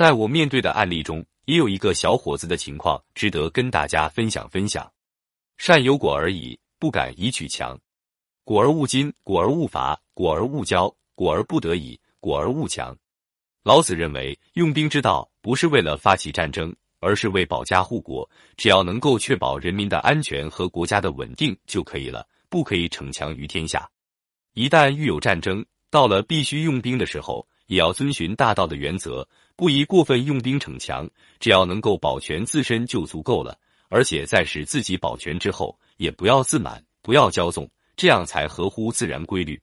在我面对的案例中，也有一个小伙子的情况值得跟大家分享分享。善有果而已，不敢以取强。果而勿矜，果而勿伐，果而勿骄，果而不得已，果而勿强。老子认为，用兵之道不是为了发起战争，而是为保家护国。只要能够确保人民的安全和国家的稳定就可以了，不可以逞强于天下。一旦遇有战争，到了必须用兵的时候，也要遵循大道的原则，不宜过分用兵逞强。只要能够保全自身就足够了，而且在使自己保全之后，也不要自满，不要骄纵，这样才合乎自然规律。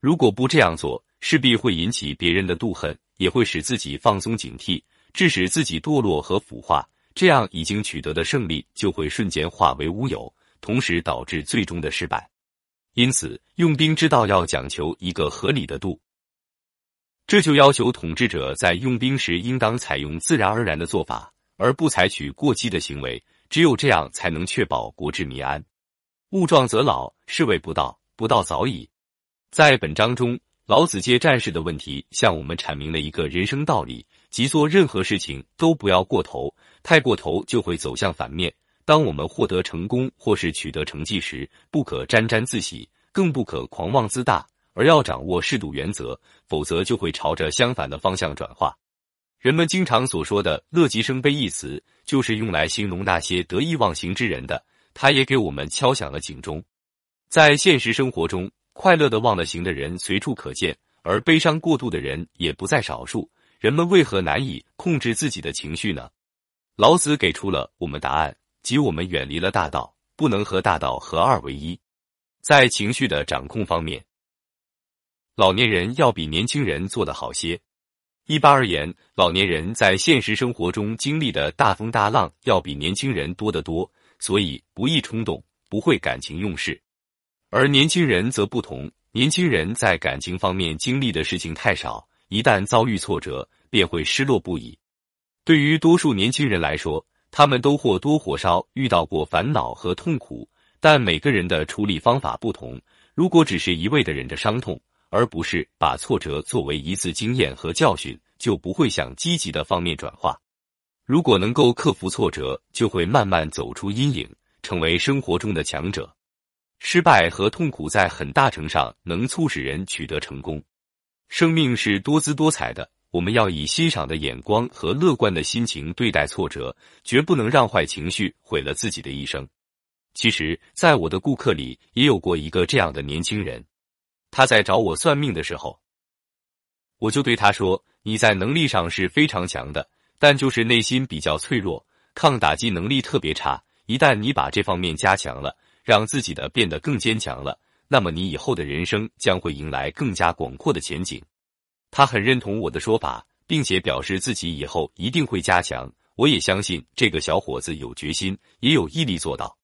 如果不这样做，势必会引起别人的妒恨，也会使自己放松警惕，致使自己堕落和腐化。这样已经取得的胜利就会瞬间化为乌有，同时导致最终的失败。因此，用兵之道要讲求一个合理的度，这就要求统治者在用兵时应当采用自然而然的做法，而不采取过激的行为。只有这样，才能确保国治民安。物壮则老，是谓不道，不道早已。在本章中，老子借战士的问题向我们阐明了一个人生道理，即做任何事情都不要过头，太过头就会走向反面。当我们获得成功或是取得成绩时，不可沾沾自喜，更不可狂妄自大，而要掌握适度原则，否则就会朝着相反的方向转化。人们经常所说的“乐极生悲”一词，就是用来形容那些得意忘形之人的。他也给我们敲响了警钟。在现实生活中，快乐的忘了形的人随处可见，而悲伤过度的人也不在少数。人们为何难以控制自己的情绪呢？老子给出了我们答案。即我们远离了大道，不能和大道合二为一。在情绪的掌控方面，老年人要比年轻人做得好些。一般而言，老年人在现实生活中经历的大风大浪要比年轻人多得多，所以不易冲动，不会感情用事。而年轻人则不同，年轻人在感情方面经历的事情太少，一旦遭遇挫折，便会失落不已。对于多数年轻人来说，他们都或多或少遇到过烦恼和痛苦，但每个人的处理方法不同。如果只是一味的忍着伤痛，而不是把挫折作为一次经验和教训，就不会向积极的方面转化。如果能够克服挫折，就会慢慢走出阴影，成为生活中的强者。失败和痛苦在很大程度上能促使人取得成功。生命是多姿多彩的。我们要以欣赏的眼光和乐观的心情对待挫折，绝不能让坏情绪毁了自己的一生。其实，在我的顾客里也有过一个这样的年轻人，他在找我算命的时候，我就对他说：“你在能力上是非常强的，但就是内心比较脆弱，抗打击能力特别差。一旦你把这方面加强了，让自己的变得更坚强了，那么你以后的人生将会迎来更加广阔的前景。”他很认同我的说法，并且表示自己以后一定会加强。我也相信这个小伙子有决心，也有毅力做到。